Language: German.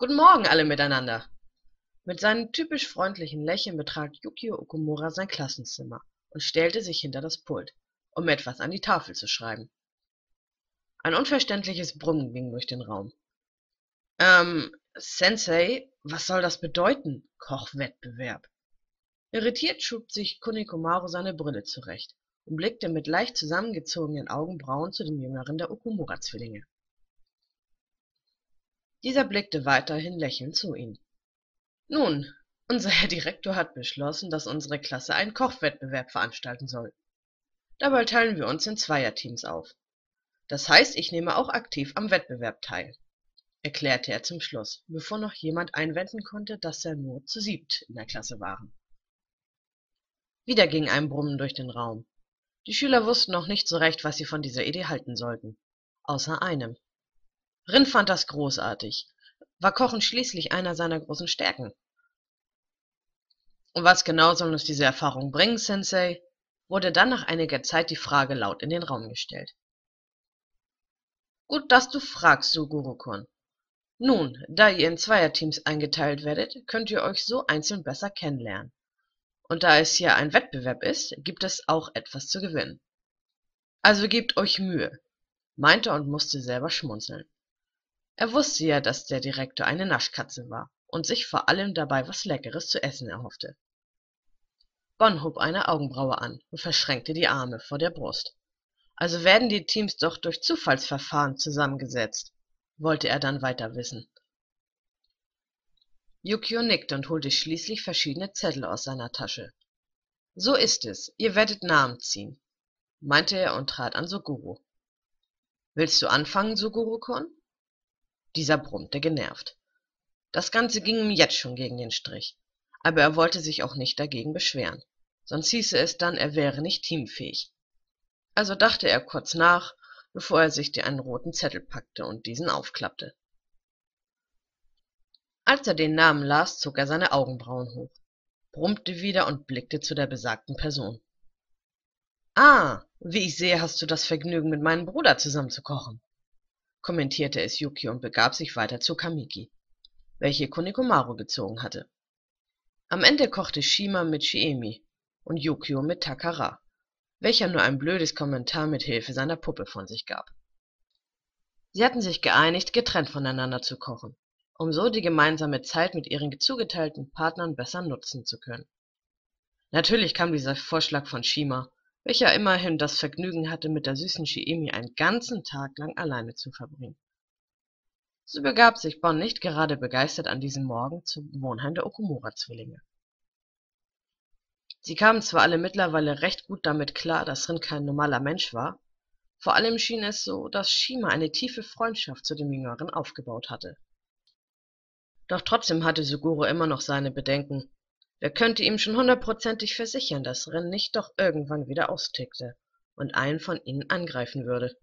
Guten Morgen alle miteinander. Mit seinem typisch freundlichen Lächeln betrat Yukio Okumura sein Klassenzimmer und stellte sich hinter das Pult, um etwas an die Tafel zu schreiben. Ein unverständliches Brummen ging durch den Raum. Ähm, Sensei, was soll das bedeuten? Kochwettbewerb. Irritiert schob sich Kunikomaru seine Brille zurecht und blickte mit leicht zusammengezogenen Augenbrauen zu dem jüngeren der Okumura-Zwillinge. Dieser blickte weiterhin lächelnd zu ihnen. Nun, unser Herr Direktor hat beschlossen, dass unsere Klasse einen Kochwettbewerb veranstalten soll. Dabei teilen wir uns in Zweierteams auf. Das heißt, ich nehme auch aktiv am Wettbewerb teil, erklärte er zum Schluss, bevor noch jemand einwenden konnte, dass er nur zu siebt in der Klasse waren. Wieder ging ein Brummen durch den Raum. Die Schüler wussten noch nicht so recht, was sie von dieser Idee halten sollten. Außer einem. Rin fand das großartig. War Kochen schließlich einer seiner großen Stärken. Und was genau soll uns diese Erfahrung bringen, Sensei? wurde dann nach einiger Zeit die Frage laut in den Raum gestellt. Gut, dass du fragst, Suguru-kun. Nun, da ihr in Zweierteams eingeteilt werdet, könnt ihr euch so einzeln besser kennenlernen. Und da es hier ein Wettbewerb ist, gibt es auch etwas zu gewinnen. Also gebt euch Mühe, meinte und musste selber schmunzeln. Er wusste ja, dass der Direktor eine Naschkatze war und sich vor allem dabei was Leckeres zu essen erhoffte. Bonn hob eine Augenbraue an und verschränkte die Arme vor der Brust. Also werden die Teams doch durch Zufallsverfahren zusammengesetzt, wollte er dann weiter wissen. Yukio nickte und holte schließlich verschiedene Zettel aus seiner Tasche. So ist es, ihr werdet Namen ziehen, meinte er und trat an Suguru. Willst du anfangen, Suguru-kun? Dieser brummte genervt. Das Ganze ging ihm jetzt schon gegen den Strich, aber er wollte sich auch nicht dagegen beschweren, sonst hieße es dann, er wäre nicht teamfähig. Also dachte er kurz nach, bevor er sich einen roten Zettel packte und diesen aufklappte. Als er den Namen las, zog er seine Augenbrauen hoch, brummte wieder und blickte zu der besagten Person. Ah, wie ich sehe, hast du das Vergnügen, mit meinem Bruder zusammen zu kochen kommentierte es Yuki und begab sich weiter zu Kamiki, welche Kunikomaru gezogen hatte. Am Ende kochte Shima mit Shiemi und Yukio mit Takara, welcher nur ein blödes Kommentar mit Hilfe seiner Puppe von sich gab. Sie hatten sich geeinigt, getrennt voneinander zu kochen, um so die gemeinsame Zeit mit ihren zugeteilten Partnern besser nutzen zu können. Natürlich kam dieser Vorschlag von Shima, welcher immerhin das Vergnügen hatte, mit der süßen Shiemi einen ganzen Tag lang alleine zu verbringen. So begab sich Bon nicht gerade begeistert an diesem Morgen zum Wohnheim der Okumura-Zwillinge. Sie kamen zwar alle mittlerweile recht gut damit klar, dass Rin kein normaler Mensch war, vor allem schien es so, dass Shima eine tiefe Freundschaft zu dem Jüngeren aufgebaut hatte. Doch trotzdem hatte Suguro immer noch seine Bedenken, Wer könnte ihm schon hundertprozentig versichern, dass Ren nicht doch irgendwann wieder austickte und einen von ihnen angreifen würde?